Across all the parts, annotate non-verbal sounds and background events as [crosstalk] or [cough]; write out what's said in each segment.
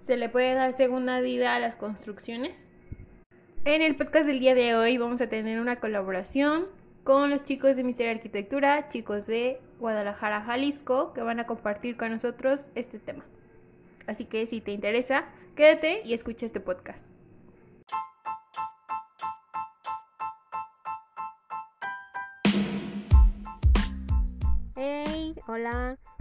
¿Se le puede dar segunda vida a las construcciones? En el podcast del día de hoy vamos a tener una colaboración con los chicos de Misterio Arquitectura, chicos de Guadalajara, Jalisco, que van a compartir con nosotros este tema. Así que si te interesa, quédate y escucha este podcast. Hey, hola,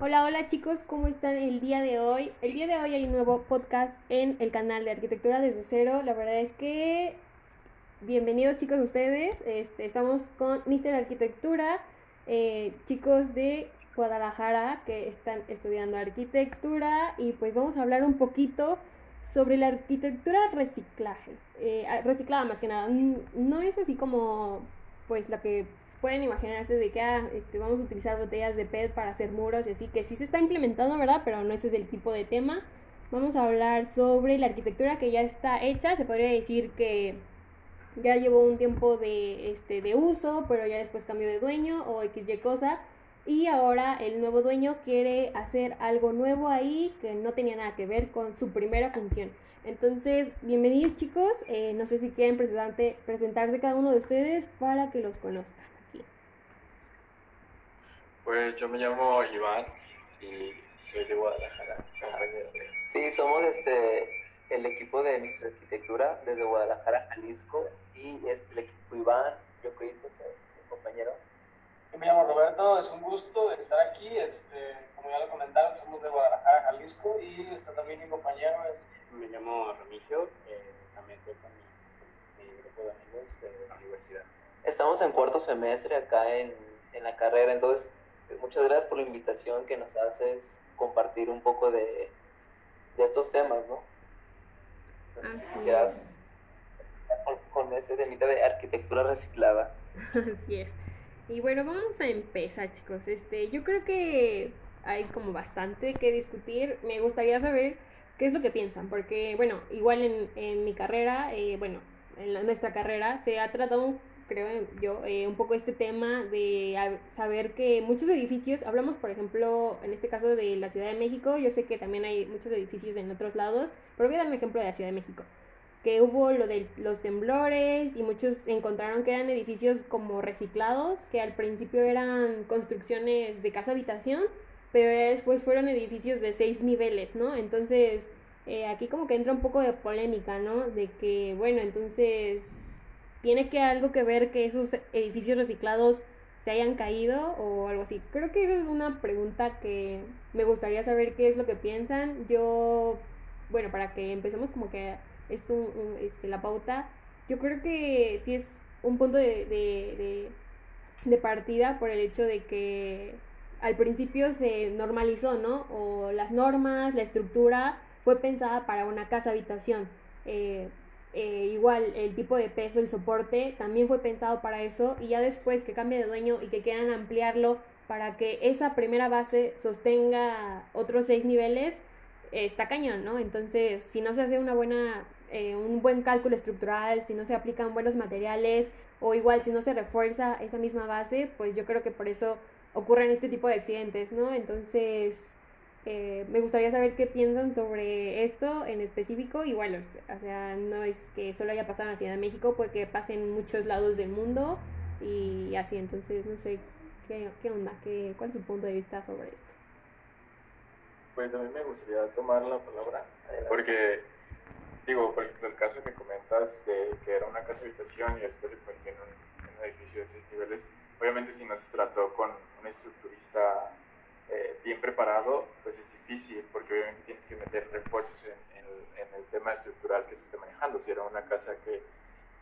Hola, hola chicos, ¿cómo están el día de hoy? El día de hoy hay un nuevo podcast en el canal de Arquitectura desde cero. La verdad es que bienvenidos chicos ustedes. Este, estamos con Mister Arquitectura, eh, chicos de Guadalajara que están estudiando arquitectura y pues vamos a hablar un poquito sobre la arquitectura reciclaje, eh, reciclada más que nada. No es así como pues la que pueden imaginarse de que ah, este, vamos a utilizar botellas de PET para hacer muros y así, que sí se está implementando, ¿verdad? Pero no ese es el tipo de tema. Vamos a hablar sobre la arquitectura que ya está hecha, se podría decir que ya llevó un tiempo de, este, de uso, pero ya después cambió de dueño o XY cosa. Y ahora el nuevo dueño quiere hacer algo nuevo ahí que no tenía nada que ver con su primera función. Entonces, bienvenidos chicos. Eh, no sé si quieren presentarse cada uno de ustedes para que los conozcan. Pues yo me llamo Iván y soy de Guadalajara. Sí, somos este el equipo de Mr. Arquitectura desde Guadalajara, Jalisco y este, el equipo Iván, yo Cristo, mi compañero. Yo me llamo Roberto, es un gusto estar aquí, este, como ya lo comentaron, somos de Guadalajara, Jalisco y está también mi compañero. Me llamo Remigio, eh, también estoy con mi, mi, grupo de amigos de la universidad. Estamos en cuarto semestre acá en, en la carrera, entonces muchas gracias por la invitación que nos haces compartir un poco de, de estos temas, ¿no? Entonces, con, con, este temita de arquitectura reciclada. [laughs] Así es. Y bueno, vamos a empezar, chicos. Este, yo creo que hay como bastante que discutir. Me gustaría saber qué es lo que piensan, porque bueno, igual en, en mi carrera, eh, bueno, en nuestra carrera se ha tratado creo yo, eh, un poco este tema de saber que muchos edificios, hablamos por ejemplo, en este caso de la Ciudad de México, yo sé que también hay muchos edificios en otros lados, pero voy a dar un ejemplo de la Ciudad de México, que hubo lo de los temblores y muchos encontraron que eran edificios como reciclados, que al principio eran construcciones de casa habitación, pero después fueron edificios de seis niveles, ¿no? Entonces, eh, aquí como que entra un poco de polémica, ¿no? De que, bueno, entonces ¿Tiene que algo que ver que esos edificios reciclados se hayan caído o algo así? Creo que esa es una pregunta que me gustaría saber qué es lo que piensan. Yo, bueno, para que empecemos como que esto, este, la pauta, yo creo que sí es un punto de, de, partida por el hecho de que al principio se normalizó, ¿no? O las normas, la estructura fue pensada para una casa habitación. Eh, eh, igual el tipo de peso, el soporte, también fue pensado para eso y ya después que cambie de dueño y que quieran ampliarlo para que esa primera base sostenga otros seis niveles, está cañón, ¿no? Entonces, si no se hace una buena, eh, un buen cálculo estructural, si no se aplican buenos materiales o igual si no se refuerza esa misma base, pues yo creo que por eso ocurren este tipo de accidentes, ¿no? Entonces, eh, me gustaría saber qué piensan sobre esto en específico. Igual, o sea, no es que solo haya pasado en la Ciudad de México, puede que pase en muchos lados del mundo y así. Entonces, no sé, ¿qué, qué onda? ¿Qué, ¿Cuál es su punto de vista sobre esto? Pues a mí me gustaría tomar la palabra, porque, digo, por ejemplo, el caso que comentas de que era una casa habitación y después se convirtió en un, en un edificio de seis niveles, obviamente si no se trató con un estructurista eh, bien preparado, pues es difícil, porque obviamente tienes que meter refuerzos en, en, el tema estructural que se esté manejando. Si era una casa que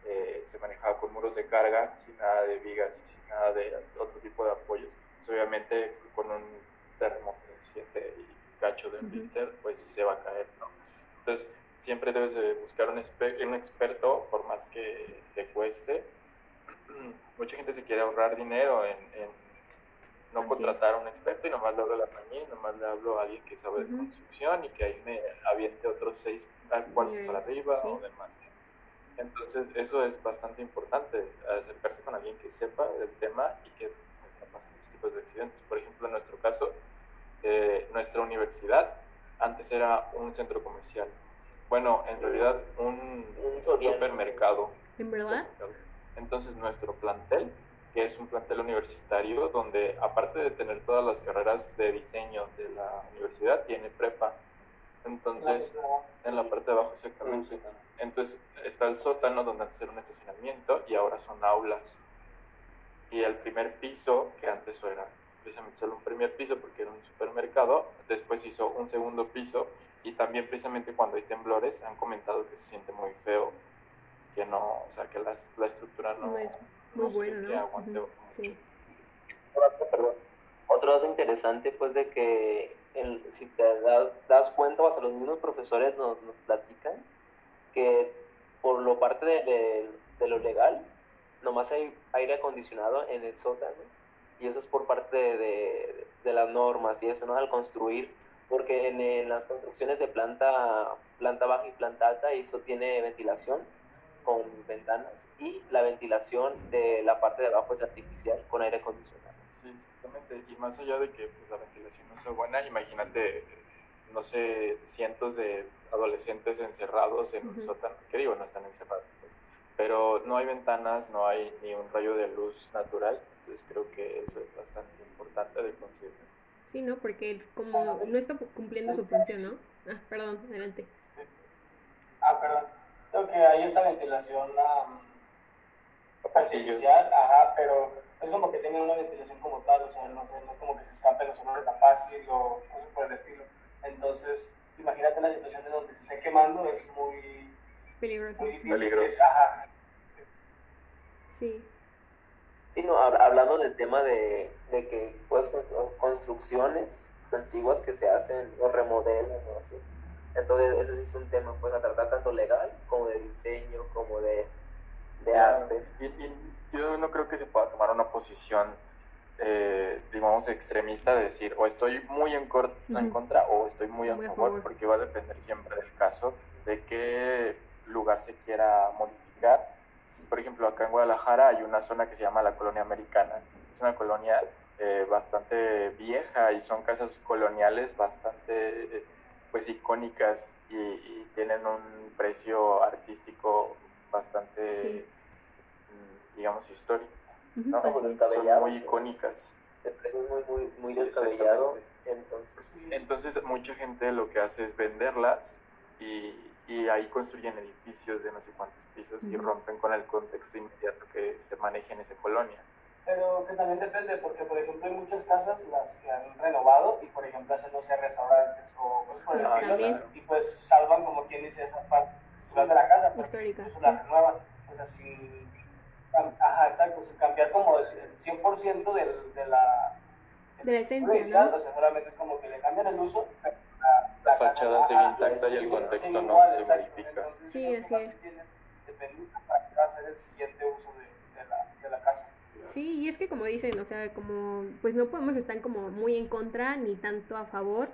eh, se manejaba con muros de carga, sin nada de vigas y sin nada de otro tipo de apoyos, pues obviamente con un terremoto reciente y cacho de un liter, pues se va a caer, ¿no? Entonces, siempre debes de buscar un, un experto, por más que te cueste. [clears throat] Mucha gente se quiere ahorrar dinero en, no contratar a un experto y nomás le hablo a la mañana, nomás le hablo a alguien que sabe de construcción y que ahí me aviente otros seis cuartos para arriba o demás. Entonces, eso es bastante importante, acercarse con alguien que sepa del tema y que no pasen estos tipos de accidentes. Por ejemplo, en nuestro caso, eh, nuestra universidad antes era un centro comercial. Bueno, en realidad un, supermercado. ¿En verdad? Entonces, nuestro plantel, que es un plantel universitario, donde aparte de tener todas las carreras de diseño de la universidad, tiene prepa. Entonces, en la parte de abajo exactamente. Entonces, está el sótano donde antes era un estacionamiento y ahora son aulas. Y el primer piso, que antes era precisamente solo un primer piso porque era un supermercado, después hizo un segundo piso y también precisamente cuando hay temblores han comentado que se siente muy feo, que no, o sea, que la, la estructura no, es muy buena, ¿no? aguante sí. Otro dato interesante pues de que el, si te das, cuenta, o hasta los mismos profesores nos, nos platican, que por lo parte de, de, lo legal, nomás hay aire acondicionado en el sótano. Y eso es por parte de, de las normas y eso, ¿no? Al construir, porque en, las construcciones de planta, planta baja y planta alta, eso tiene ventilación con ventanas y la ventilación de la parte de abajo es artificial con aire acondicionado. Sí, exactamente. Y más allá de que pues, la ventilación no sea buena, imagínate, no sé, cientos de adolescentes encerrados en un sótano, que digo, no están encerrados, pues, pero no hay ventanas, no hay ni un rayo de luz natural, entonces creo que eso es bastante importante de considerar. Sí, ¿no? Porque como no está cumpliendo su función, ¿no? Ah, perdón, adelante. Ah, perdón. Creo que hay esta ventilación um, artificial, ajá, pero es como que tengan una ventilación como tal, o sea, no, no es como que se escapen los olores tan fácil o cosas por el estilo. Entonces, imagínate la situación de donde se esté quemando, es muy peligroso. Muy difícil. ajá. Sí. Sí, no, hablando del tema de, de que pues construcciones antiguas que se hacen o remodelan o así. Entonces, ese sí es un tema pues a tratar tanto legal como de diseño, como de, de arte. Y, y, yo no creo que se pueda tomar una posición eh, digamos, extremista de decir o estoy muy en, en contra o estoy muy, a, favor, porque va a depender siempre del caso, de qué lugar se quiera modificar. Por ejemplo, acá en Guadalajara hay una zona que se llama la colonia americana. Es una colonia eh, bastante vieja y son casas coloniales bastante pues icónicas y, tienen un precio artístico bastante, mm, digamos, histórico. ¿no? Son muy icónicas. El precio es muy, muy, muy descabellado. Entonces, entonces, mucha gente lo que hace es venderlas y, y ahí construyen edificios de no sé cuántos pisos y rompen con el contexto inmediato que se maneja en esa colonia. Pero que también depende, porque por ejemplo hay muchas casas las que han renovado y por ejemplo hacen, no sé, restaurantes o cosas por el ah, estilo, y pues salvan como quien dice esa parte de la casa, pues, histórica, la renuevan, o sea, sin Ajá, exacto, cambiar como el 100% del, de la... De la esencia, ¿no? O sea, solamente es como que le cambian el uso, la, fachada sigue intacta y el contexto no se modifica. Sí, así es. para hacer el siguiente uso de, de, la, de la casa. Sí, y es que como dicen, o sea, como pues no podemos estar como muy en contra ni tanto a favor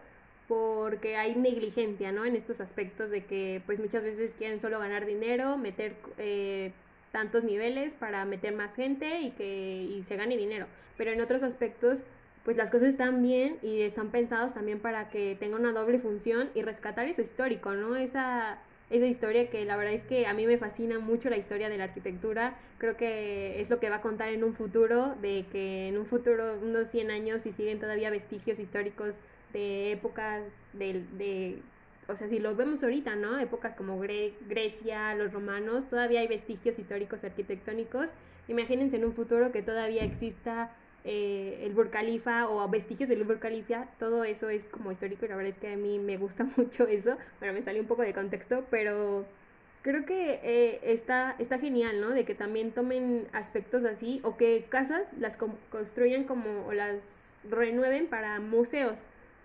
porque hay negligencia, ¿no? En estos aspectos de que pues muchas veces quieren solo ganar dinero, meter eh, tantos niveles para meter más gente y que y se gane dinero. Pero en otros aspectos, pues las cosas están bien y están pensados también para que tenga una doble función y rescatar eso histórico, ¿no? Esa, esa historia que la verdad es que a mí me fascina mucho la historia de la arquitectura. Creo que es lo que va a contar en un futuro, de que en un futuro, unos 100 años, si siguen todavía vestigios históricos de épocas de, de o sea, si lo vemos ahorita, ¿no? Épocas como Grecia, los romanos, todavía hay vestigios históricos arquitectónicos. Imagínense en un futuro que todavía exista eh, el Burj Khalifa o vestigios del Burj Khalifa, todo eso es como histórico y la verdad es que a mí me gusta [laughs] mucho eso. Bueno, me salió un poco de contexto, pero creo que eh, está, está genial, ¿no? De que también tomen aspectos así o que casas las construyan como o las renueven para museos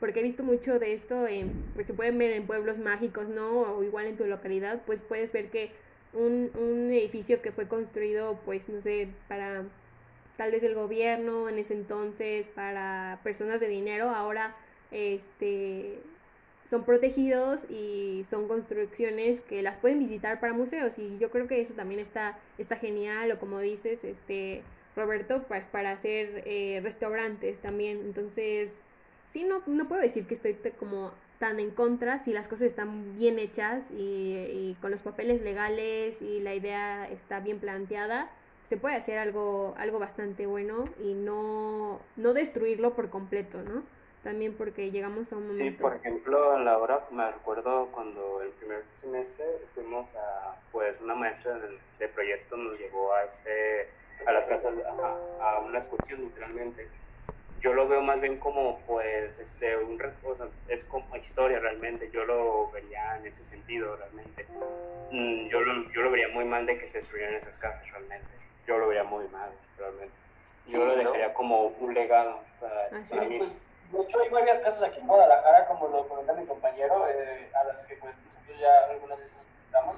porque he visto mucho de esto, en, pues se pueden ver en pueblos mágicos, ¿no? O igual en tu localidad, pues puedes ver que un, un edificio que fue construido, pues no sé, para tal vez el gobierno en ese entonces, para personas de dinero, ahora este son protegidos y son construcciones que las pueden visitar para museos y yo creo que eso también está, está genial o como dices, este Roberto, pues para hacer eh, restaurantes también. Entonces, sí, no, no puedo decir que estoy como tan en contra si las cosas están bien hechas y, con los papeles legales y la idea está bien planteada se puede hacer algo algo bastante bueno y no no destruirlo por completo no también porque llegamos a un momento sí por ejemplo la hora me acuerdo cuando el primer semestre fuimos a pues una maestra de, proyecto nos llevó a este a las casas a, a una excursión literalmente. Yo lo veo más bien como, pues, este, un, o sea, es como historia realmente, yo lo vería en ese sentido realmente. Mm, yo, lo, yo lo vería muy mal de que se destruyeran esas casas realmente, yo lo vería muy mal realmente. Yo lo dejaría como un legado. O sea, ah, pues, de hecho, hay varias casas aquí en Guadalajara, como lo comenta mi compañero, eh, a las que pues, nosotros ya algunas veces visitamos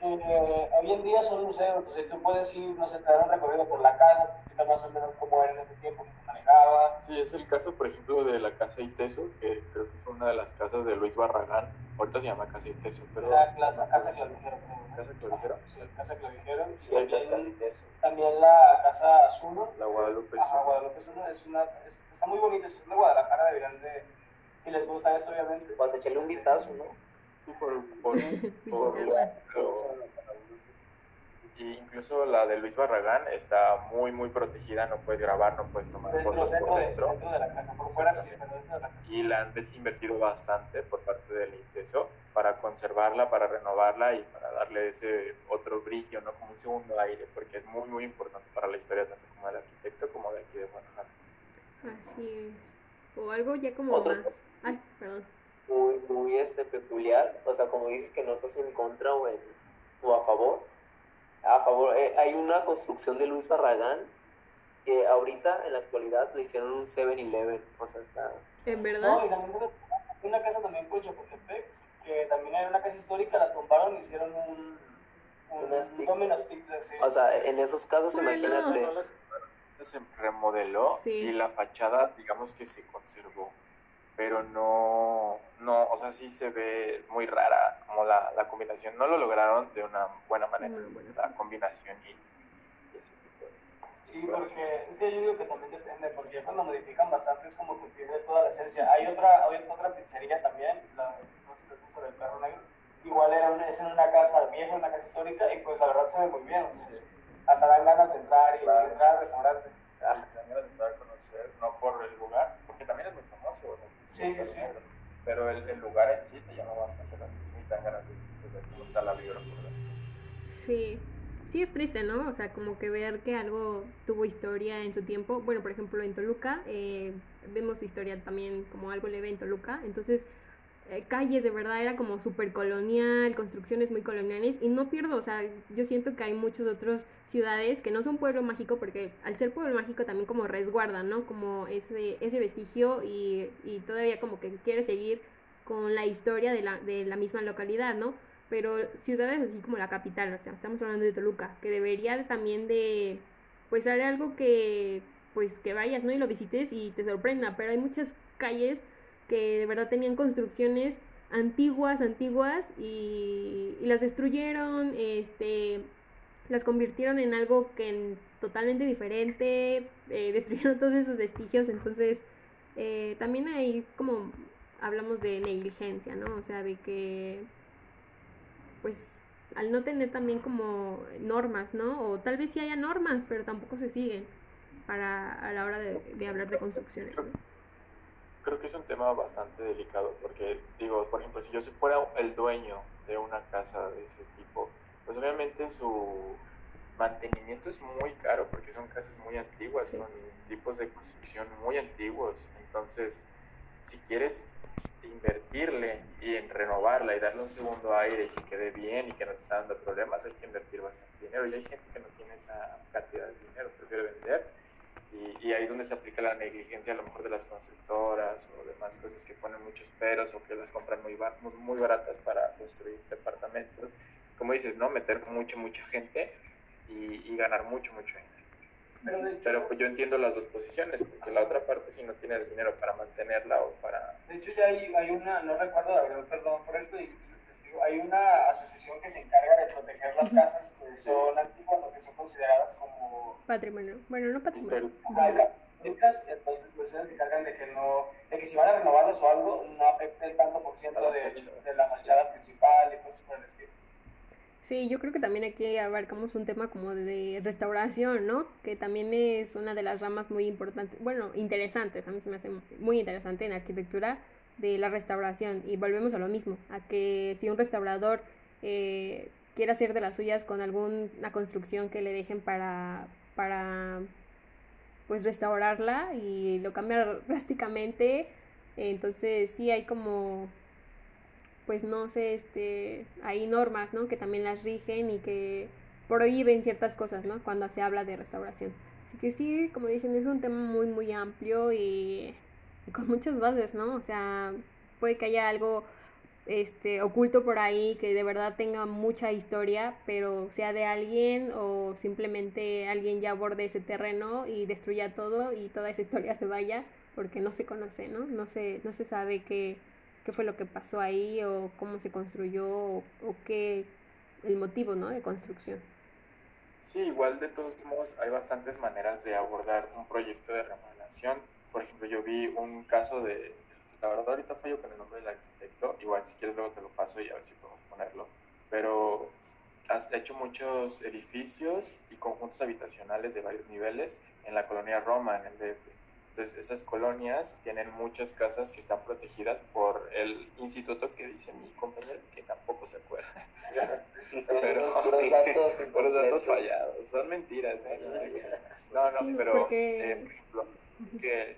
que hoy en día son museos, entonces tú puedes ir, no sé, te dar un recorrido por la casa, te más o menos cómo era en ese tiempo, que se manejaba. Sí, es el caso, por ejemplo, de la Casa Iteso, que creo que fue una de las casas de Luis Barragán, ahorita se llama Casa Iteso, pero... La, la, Casa Clavijero, ¿Casa Clavijero? Sí, la Casa Clavijero, y también, también la Casa Azuno. La Guadalupe Azuno. Guadalupe Azuno, es una, está muy bonita, es de Guadalajara, deberían de, si les gusta esto, obviamente. Cuando echarle un vistazo, ¿no? Por, por, [laughs] y incluso la de Luis Barragán está muy muy protegida, no puedes grabar, no puedes tomar fotos por dentro. Y la han invertido bastante por parte del INTESO para conservarla, para renovarla y para darle ese otro brillo, ¿no? Como un segundo aire, porque es muy muy importante para la historia tanto como del arquitecto como de aquí de Guadalajara. Así es. O algo ya como más. Ay, perdón muy, muy este, peculiar. O sea, como dices que no estás en contra o, en, o a favor. A favor, eh, hay una construcción de Luis Barragán que ahorita, en la actualidad, le hicieron un 7-Eleven. O sea, está... ¿En verdad? No, y también hay una casa también por Chapultepec, que también hay una casa histórica, la tumbaron y hicieron un... un Domino's Pizza, sí. O sea, en esos casos, bueno. imagínate... Se remodeló y la fachada, digamos que se conservó pero no, no, o sea, sí se ve muy rara como la, la combinación. No lo lograron de una buena manera, la combinación y, ese tipo de Sí, porque es que yo digo que también depende, porque cuando modifican bastante es como que pierde toda la esencia. Hay otra, hay otra pizzería también, la, no sé si perro negro, igual era una, es en una casa vieja, una casa histórica, y pues la verdad se ve muy bien. Hasta dan ganas de entrar y de entrar al restaurante. Ah, dan ganas de entrar a conocer, no por el lugar, porque también es muy famoso, Sí, sí, sí. Pero el, el, lugar en sí te llama bastante la atención y te dan ganas de, cómo está la vibra Sí. Sí, es triste, ¿no? O sea, como que ver que algo tuvo historia en su tiempo. Bueno, por ejemplo, en Toluca, eh, vemos historia también como algo leve en Toluca. Entonces, eh, calles de verdad era como súper colonial, construcciones muy coloniales y no pierdo, o sea, yo siento que hay muchas otras ciudades que no son pueblo mágico porque al ser pueblo mágico también como resguardan, ¿no? Como ese, ese vestigio y, y todavía como que quiere seguir con la historia de la, de la misma localidad, ¿no? Pero ciudades así como la capital, o sea, estamos hablando de Toluca, que debería también de, pues, hacer algo que, pues, que vayas, ¿no? Y lo visites y te sorprenda, pero hay muchas calles que de verdad tenían construcciones antiguas, antiguas y, las destruyeron, este, las convirtieron en algo que totalmente diferente, eh, [laughs] destruyeron todos esos vestigios, entonces eh, también hay como hablamos de negligencia, ¿no? O sea, de que pues al no tener también como normas, ¿no? O tal vez sí haya normas, pero tampoco se siguen para a la hora de, de hablar de construcciones. ¿no? Creo que es un tema bastante delicado porque, digo, por ejemplo, si yo fuera el dueño de una casa de ese tipo, pues obviamente su mantenimiento es muy caro porque son casas muy antiguas, con tipos de construcción muy antiguos. Entonces, si quieres invertirle y en renovarla y darle un segundo aire y que quede bien y que no te está dando problemas, hay que invertir bastante dinero. Y hay gente que no tiene esa cantidad de dinero, prefiere vender Y, ahí es donde se aplica la negligencia a lo mejor de las constructoras o demás cosas que ponen muchos peros o que las compran muy, muy baratas para construir departamentos. Como dices, ¿no? Meter mucha, mucha gente y, ganar mucho, mucho dinero. Pero, pues yo entiendo las dos posiciones, porque la otra parte si no tiene dinero para mantenerla o para... De hecho ya hay, hay una, no recuerdo, perdón por esto, y hay una asociación que se encarga de proteger las casas que son antiguas o que son consideradas como patrimonio. Bueno, no patrimonio. entonces pues se encargan de que no, de que si van a renovarlas o algo, no afecte el tanto por ciento de, de la fachada principal y cosas por el estilo. Sí, yo creo que también aquí abarcamos un tema como de restauración, ¿no? Que también es una de las ramas muy importantes, bueno, interesantes, a mí se me hace muy interesante en arquitectura, de la restauración y volvemos a lo mismo, a que si un restaurador eh, quiere hacer de las suyas con alguna construcción que le dejen para, para pues restaurarla y lo cambia [laughs] drásticamente, entonces sí hay como pues no sé, este, hay normas, ¿no? Que también las rigen y que prohíben ciertas cosas, ¿no? Cuando se habla de restauración. Así que sí, como dicen, es un tema muy, muy amplio y [laughs] con muchas bases, ¿no? O sea, puede que haya algo este, oculto por ahí que de verdad tenga mucha historia, pero sea de alguien o simplemente alguien ya aborde ese terreno y destruya todo y toda esa historia se vaya porque no se conoce, ¿no? No se, no se sabe qué, qué fue lo que pasó ahí o cómo se construyó o, o qué el motivo, ¿no? De construcción. Sí, igual de todos modos hay bastantes maneras de abordar un proyecto de remodelación por ejemplo, yo vi un caso de, la verdad ahorita fallo con el nombre del arquitecto, igual si quieres luego te lo paso y a ver si puedo ponerlo, pero has hecho muchos edificios y conjuntos habitacionales de varios niveles en la colonia Roma, en el DF. Entonces, esas colonias tienen muchas casas que están protegidas por el instituto que dice mi compañero, que tampoco se acuerda. [laughs] pero los [laughs] datos, por datos fallados, son mentiras. ¿eh? No, no, pero, eh, por ejemplo, que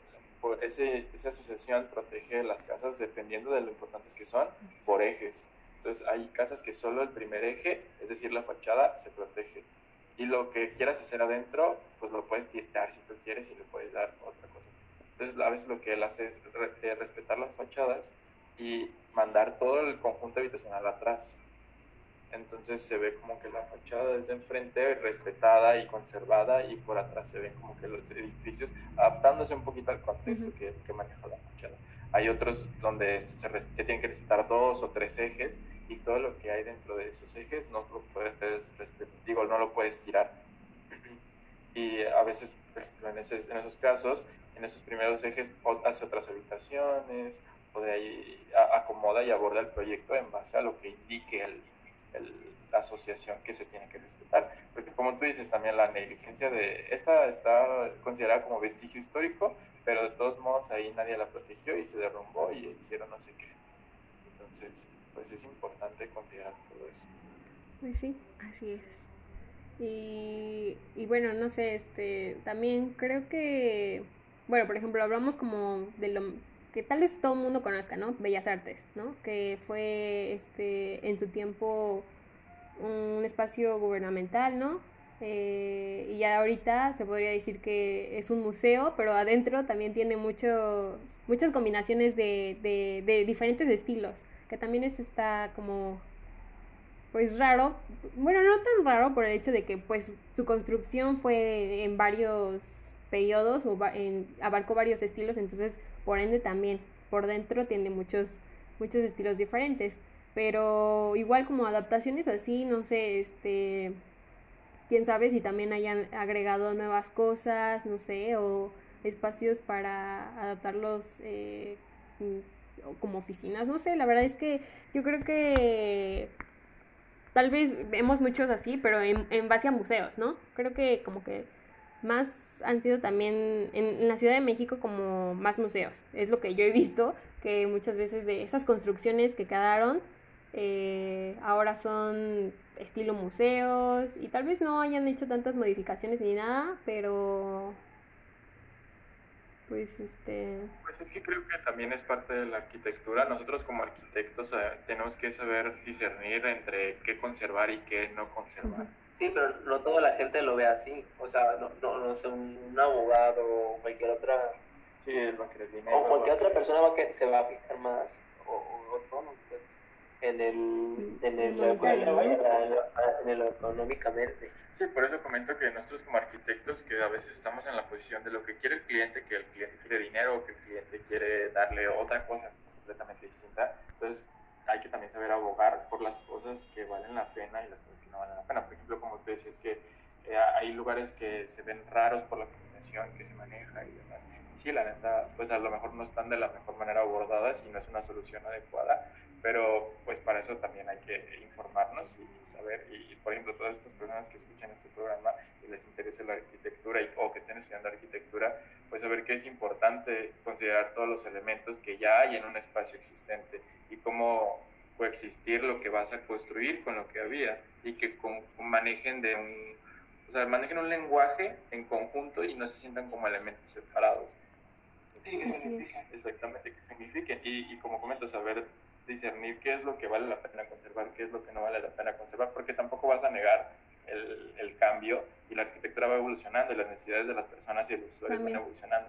ese, esa asociación protege las casas dependiendo de lo importantes que son por ejes. Entonces hay casas que solo el primer eje, es decir, la fachada, se protege. Y lo que quieras hacer adentro, pues lo puedes tirar si tú quieres y le puedes dar otra cosa. Entonces a veces lo que él hace es eh, respetar las fachadas y mandar todo el conjunto habitacional atrás entonces se ve como que la fachada desde enfrente respetada y conservada y por atrás se ven como que los edificios adaptándose un poquito al contexto que, que, maneja la fachada. Hay otros donde se, se, tienen que respetar dos o tres ejes y todo lo que hay dentro de esos ejes no lo puedes digo, no lo puedes tirar. [clears throat] Y a veces, en, en esos casos, en esos primeros ejes hace otras habitaciones o de ahí acomoda y aborda el proyecto en base a lo que indique el la asociación que se tiene que respetar. Porque como tú dices también la negligencia de esta está considerada como vestigio histórico, pero de todos modos ahí nadie la protegió y se derrumbó y hicieron no sé qué. Entonces, pues es importante considerar todo eso. Pues sí, así es. Y, y bueno, no sé, este, también creo que, bueno, por ejemplo, hablamos como de lo que tal vez todo el mundo conozca, ¿no? Bellas Artes, ¿no? Que fue este en su tiempo un espacio gubernamental, ¿no? Eh, y ya ahorita se podría decir que es un museo, pero adentro también tiene muchos, muchas combinaciones de, de, de diferentes estilos, que también eso está como pues raro, bueno, no tan raro por el hecho de que pues su construcción fue en varios periodos o varios estilos, entonces por ende también por dentro tiene muchos, muchos estilos diferentes. Pero igual como adaptaciones así, no sé, este, quién sabe si también hayan agregado nuevas cosas, no sé, o espacios para adaptarlos eh, como oficinas, no sé, la verdad es que yo creo que tal vez vemos muchos así, pero en, en base a museos, ¿no? Creo que como que más han sido también en, la Ciudad de México como más museos. Es lo que yo he visto, que muchas veces de esas construcciones que quedaron eh, ahora son estilo museos y tal vez no hayan hecho tantas modificaciones ni nada, pero pues este... Pues es que creo que también es parte de la arquitectura. Nosotros como arquitectos eh, tenemos que saber discernir entre qué conservar y qué no conservar. Sí, pero no toda la gente lo ve así. O sea, no, no, no sé, un, abogado o cualquier otra. Sí, querer dinero. O cualquier otra persona va que, se va a fijar más. O, o, pues, en el, en el, en el económicamente. Sí, por eso comento que nosotros como arquitectos que a veces estamos en la posición de lo que quiere el cliente, que el cliente quiere dinero o que el cliente quiere darle otra cosa completamente distinta. Entonces hay que también saber abogar por las cosas que valen la pena y las cosas que no valen la pena. Por ejemplo, como te decías que eh, hay lugares que se ven raros por la combinación que se maneja y demás. Sí, la neta, pues a lo mejor no están de la mejor manera abordadas y no es una solución adecuada, pero pues para eso también hay que informarnos y saber, y, por ejemplo, todas estas personas que escuchan este programa y les interese la arquitectura y, o que estén estudiando arquitectura, pues saber que es importante considerar todos los elementos que ya hay en un espacio existente y cómo coexistir lo que vas a construir con lo que había y que manejen de un, o sea, manejen un lenguaje en conjunto y no se sientan como elementos separados. Sí, que signifiquen. Exactamente, que signifiquen. Y, y como comento, saber discernir qué es lo que vale la pena conservar, qué es lo que no vale la pena conservar, porque tampoco vas a negar el, el cambio y la arquitectura va evolucionando y las necesidades de las personas y los usuarios van evolucionando.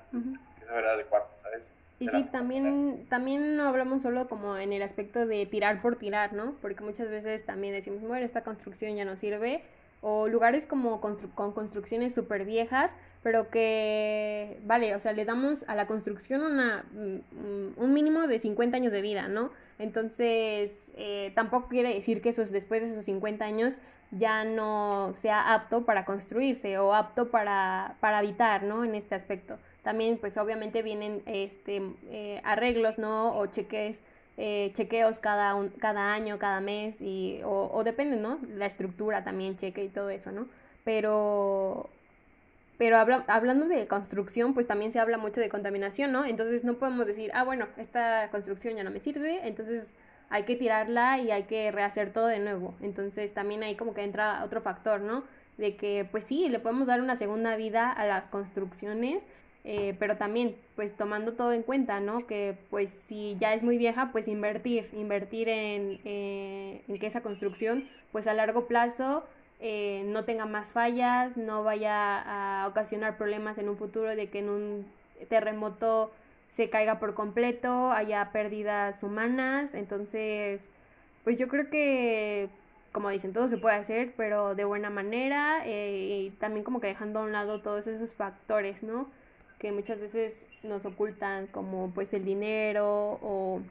que saber adecuarnos a eso. Y sí, también, también no hablamos solo como en el aspecto de tirar por tirar, ¿no? Porque muchas veces también decimos, bueno, esta construcción ya no sirve, o lugares como con construcciones súper viejas, pero que, vale, o sea, le damos a la construcción una, mm, un mínimo de 50 años de vida, ¿no? Entonces, eh, tampoco quiere decir que esos, después de esos 50 años ya no sea apto para construirse o apto para, para habitar, ¿no? En este aspecto. También, pues obviamente vienen este, eh, arreglos, ¿no? O cheques, eh, chequeos cada, un, cada año, cada mes, y, o, o depende, ¿no? La estructura también cheque y todo eso, ¿no? Pero pero hablando de construcción, pues también se habla mucho de contaminación, ¿no? Entonces no podemos decir, ah, bueno, esta construcción ya no me sirve, entonces hay que tirarla y hay que rehacer todo de nuevo. Entonces también ahí como que entra otro factor, ¿no? De que pues sí, le podemos dar una segunda vida a las construcciones, eh, pero también pues tomando todo en cuenta, ¿no? Que pues si ya es muy vieja, pues invertir, invertir en, eh, en que esa construcción pues a largo plazo eh, no tenga más fallas, no vaya a ocasionar problemas en un futuro de que en un terremoto se caiga por completo, haya pérdidas humanas. Entonces, pues yo creo que, como dicen, todo se puede hacer, pero de buena manera eh, y también como que dejando a un lado todos esos factores, ¿no? Que muchas veces nos ocultan como pues el dinero o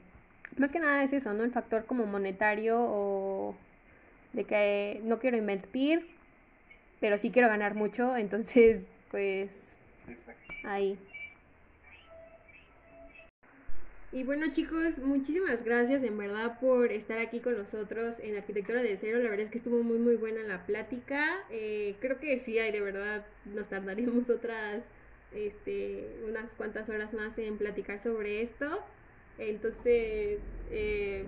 más que nada es eso, ¿no? El factor como monetario o de que no quiero invertir, pero sí quiero ganar mucho, entonces [laughs] pues ahí. Y bueno chicos, muchísimas gracias en verdad por estar aquí con nosotros en Arquitectura de Cero. La verdad es que estuvo muy muy buena la plática. Eh, creo que sí hay de verdad, nos tardaríamos [laughs] otras, este, unas cuantas horas más en platicar sobre esto. Entonces, eh,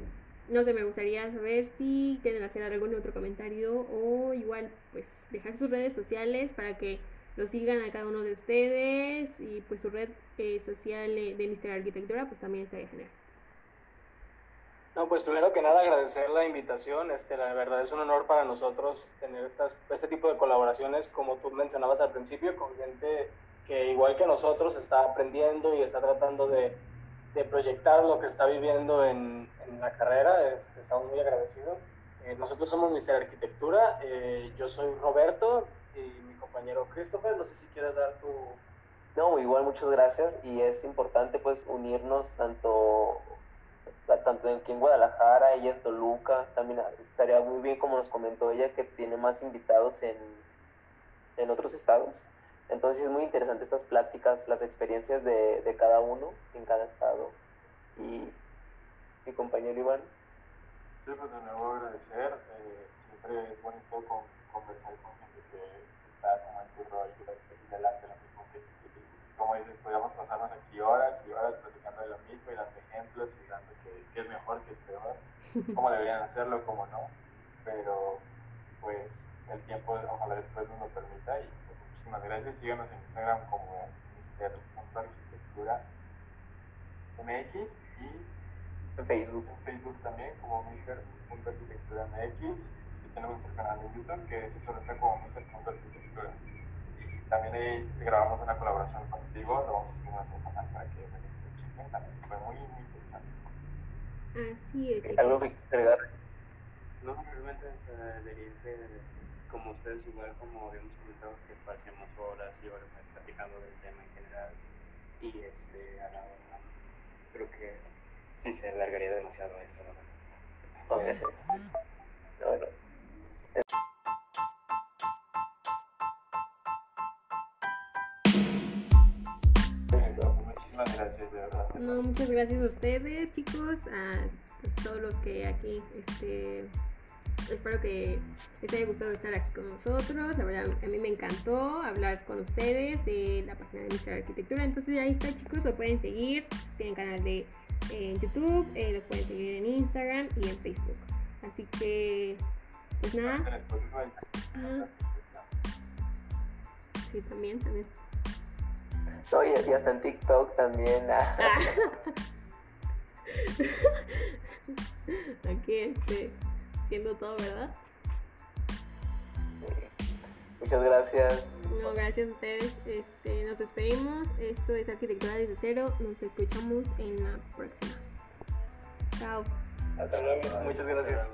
no sé, me gustaría saber si quieren hacer algún otro comentario o igual pues dejar sus redes sociales para que lo sigan a cada uno de ustedes y pues su red eh, social de Mister Arquitectura pues también estaría genial. No, pues primero que nada agradecer la invitación, este, la verdad es un honor para nosotros tener estas, este tipo de colaboraciones como tú mencionabas al principio con gente que igual que nosotros está aprendiendo y está tratando de de proyectar lo que está viviendo en, la carrera. estamos muy agradecidos. Eh, nosotros somos Mister Arquitectura. Eh, yo soy Roberto y mi compañero Christopher. No sé si quieres dar tu... No, igual muchas gracias y es importante pues unirnos tanto tanto aquí en Guadalajara, ella en Toluca, también estaría muy bien como nos comentó ella que tiene más invitados en, en otros estados. Entonces es muy interesante estas pláticas, las experiencias de, de cada uno en cada estado. Y mi compañero Iván. Sí, pues de nuevo agradecer. Eh, siempre es bonito conversar con gente que está como en tu rol y delante lo mismo que, como dices, podríamos pasarnos aquí horas y horas platicando de lo mismo y dando ejemplos y dando que, es mejor, que es peor, [laughs] cómo deberían hacerlo, cómo no. Pero pues el tiempo ojalá después nos lo permita y muchísimas gracias. Síganos en Instagram como Mister.arquitectura MX y en Facebook. En Facebook también como Mister.arquitectura MX. Y tenemos nuestro canal en YouTube que se solo está como Mr. Arquitectura. También ahí grabamos una colaboración contigo, lo vamos a subir a nuestro canal para que me lo chequen también. Fue muy, muy interesante. Así es, ¿Algo que quieras agregar? No, realmente, diría que como ustedes igual como habíamos comentado que pasemos horas y horas platicando del tema en general y este a la hora creo que sí se alargaría demasiado esto, la verdad. Ok. Bueno, Muchísimas gracias, de verdad. No, muchas gracias a ustedes, chicos, a pues, todos los que aquí, este, espero que les haya gustado estar aquí con nosotros. La verdad, a mí me encantó hablar con ustedes de la página de Mr. Arquitectura. Entonces ahí está, chicos, lo pueden seguir. Tienen canal de eh, en YouTube, eh, los pueden seguir en Instagram y en Facebook. Así que, pues nada. Ah, sí, también, también. no, y, y hasta en TikTok también. ah. [laughs] Ah. Aquí, este, siendo todo, ¿verdad? Muchas gracias. No, gracias a ustedes. Este, nos despedimos. Esto es Arquitectura desde cero. Nos escuchamos en la próxima. Chao. Hasta luego. Muchas gracias.